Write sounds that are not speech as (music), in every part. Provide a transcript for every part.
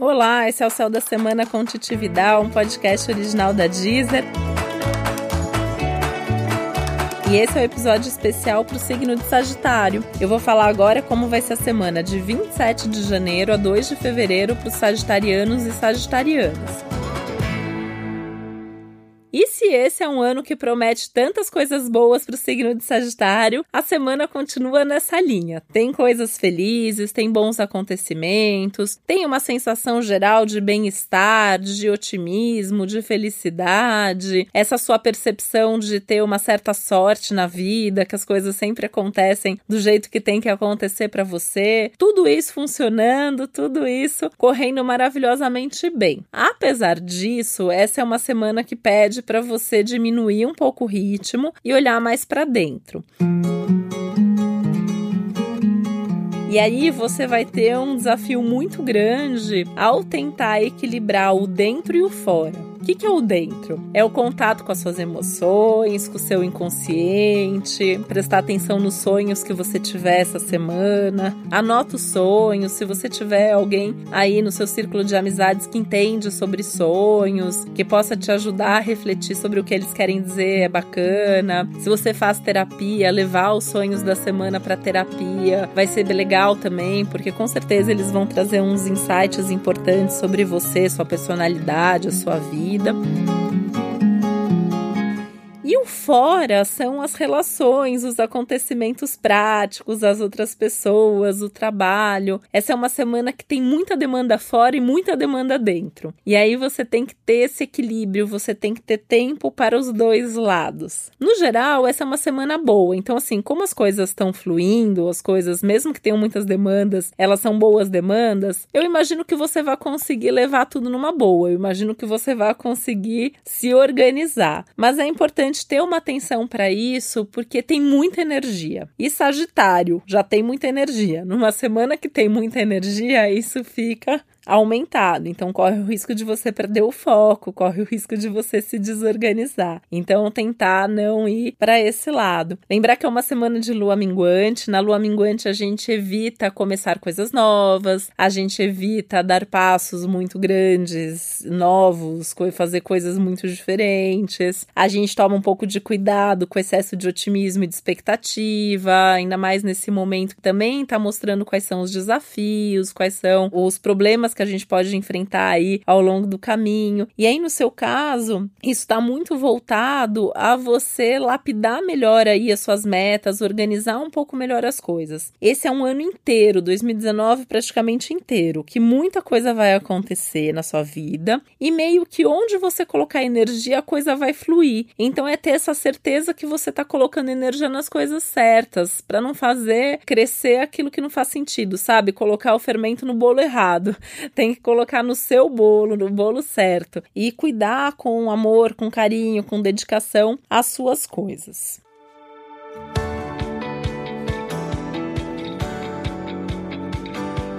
Olá, esse é o Céu da Semana com Titividade, um podcast original da Deezer. E esse é o um episódio especial para o signo de Sagitário. Eu vou falar agora como vai ser a semana de 27 de janeiro a 2 de fevereiro para os sagitarianos e sagitarianas. E se esse é um ano que promete tantas coisas boas para o signo de Sagitário, a semana continua nessa linha. Tem coisas felizes, tem bons acontecimentos, tem uma sensação geral de bem-estar, de otimismo, de felicidade, essa sua percepção de ter uma certa sorte na vida, que as coisas sempre acontecem do jeito que tem que acontecer para você. Tudo isso funcionando, tudo isso correndo maravilhosamente bem. Apesar disso, essa é uma semana que pede para você diminuir um pouco o ritmo e olhar mais para dentro. E aí você vai ter um desafio muito grande ao tentar equilibrar o dentro e o fora. O que, que é o dentro? É o contato com as suas emoções, com o seu inconsciente, prestar atenção nos sonhos que você tiver essa semana. Anota os sonhos. Se você tiver alguém aí no seu círculo de amizades que entende sobre sonhos, que possa te ajudar a refletir sobre o que eles querem dizer, é bacana. Se você faz terapia, levar os sonhos da semana para terapia vai ser legal também, porque com certeza eles vão trazer uns insights importantes sobre você, sua personalidade, a sua vida vida. Fora são as relações, os acontecimentos práticos, as outras pessoas, o trabalho. Essa é uma semana que tem muita demanda fora e muita demanda dentro. E aí você tem que ter esse equilíbrio, você tem que ter tempo para os dois lados. No geral, essa é uma semana boa. Então, assim, como as coisas estão fluindo, as coisas, mesmo que tenham muitas demandas, elas são boas demandas, eu imagino que você vai conseguir levar tudo numa boa. Eu imagino que você vai conseguir se organizar. Mas é importante gente ter uma atenção para isso porque tem muita energia. E Sagitário já tem muita energia. Numa semana que tem muita energia, isso fica aumentado. Então, corre o risco de você perder o foco, corre o risco de você se desorganizar. Então, tentar não ir para esse lado. Lembrar que é uma semana de lua minguante. Na lua minguante, a gente evita começar coisas novas, a gente evita dar passos muito grandes, novos, fazer coisas muito diferentes. A gente toma um pouco de cuidado com excesso de otimismo e de expectativa, ainda mais nesse momento que também está mostrando quais são os desafios, quais são os problemas que a gente pode enfrentar aí ao longo do caminho. E aí, no seu caso, isso está muito voltado a você lapidar melhor aí as suas metas, organizar um pouco melhor as coisas. Esse é um ano inteiro, 2019 praticamente inteiro, que muita coisa vai acontecer na sua vida e meio que onde você colocar energia, a coisa vai fluir. Então é ter essa certeza que você está colocando energia nas coisas certas, para não fazer crescer aquilo que não faz sentido, sabe? Colocar o fermento no bolo errado tem que colocar no seu bolo, no bolo certo. E cuidar com amor, com carinho, com dedicação as suas coisas.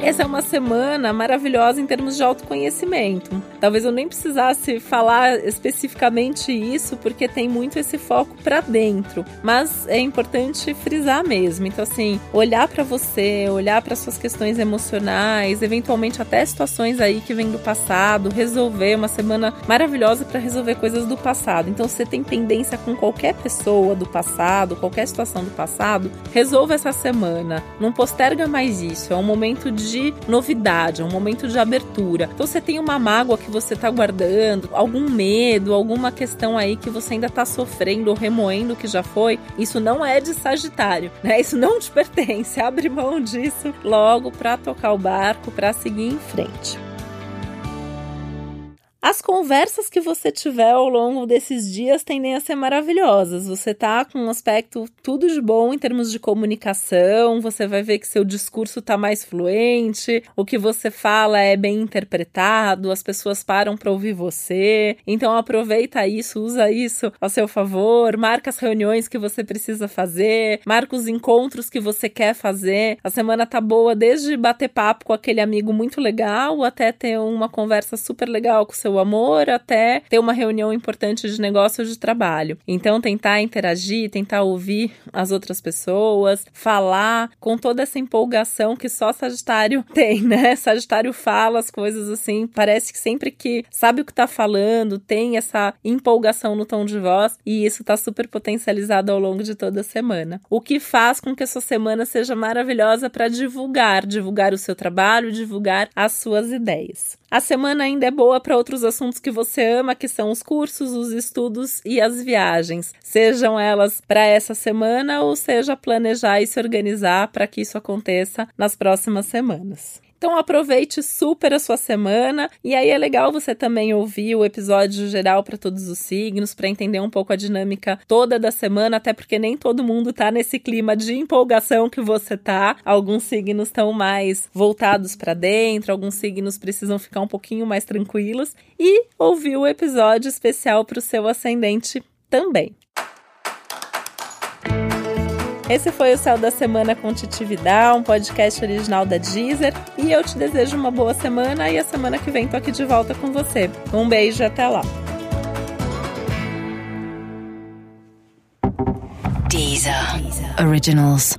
Essa é uma semana maravilhosa em termos de autoconhecimento. Talvez eu nem precisasse falar especificamente isso, porque tem muito esse foco para dentro, mas é importante frisar mesmo. Então, assim, olhar para você, olhar para suas questões emocionais, eventualmente até situações aí que vêm do passado, resolver uma semana maravilhosa para resolver coisas do passado. Então, você tem pendência com qualquer pessoa do passado, qualquer situação do passado, resolva essa semana. Não posterga mais isso. É um momento de novidade, é um momento de abertura. Então você tem uma mágoa que você está guardando, algum medo, alguma questão aí que você ainda está sofrendo ou remoendo que já foi, isso não é de Sagitário, né? Isso não te (laughs) pertence. Abre mão disso logo para tocar o barco, para seguir em frente. As conversas que você tiver ao longo desses dias tendem a ser maravilhosas. Você tá com um aspecto tudo de bom em termos de comunicação, você vai ver que seu discurso tá mais fluente, o que você fala é bem interpretado, as pessoas param para ouvir você. Então aproveita isso, usa isso a seu favor, marca as reuniões que você precisa fazer, marca os encontros que você quer fazer. A semana tá boa desde bater papo com aquele amigo muito legal até ter uma conversa super legal com seu amor até ter uma reunião importante de negócio de trabalho. Então, tentar interagir, tentar ouvir as outras pessoas, falar com toda essa empolgação que só Sagitário (laughs) tem, né? Sagitário fala as coisas assim, parece que sempre que sabe o que tá falando, tem essa empolgação no tom de voz e isso tá super potencializado ao longo de toda a semana. O que faz com que a sua semana seja maravilhosa para divulgar, divulgar o seu trabalho, divulgar as suas ideias. A semana ainda é boa para outros assuntos que você ama, que são os cursos, os estudos e as viagens. Sejam elas para essa semana ou seja planejar e se organizar para que isso aconteça nas próximas semanas. Então aproveite super a sua semana e aí é legal você também ouvir o episódio geral para todos os signos para entender um pouco a dinâmica toda da semana, até porque nem todo mundo tá nesse clima de empolgação que você tá. Alguns signos estão mais voltados para dentro, alguns signos precisam ficar um pouquinho mais tranquilos e ouvir o episódio especial para o seu ascendente também. Esse foi o Céu da Semana com Titividade, um podcast original da Deezer. E eu te desejo uma boa semana e a semana que vem tô aqui de volta com você. Um beijo até lá. Deezer, Deezer. Originals.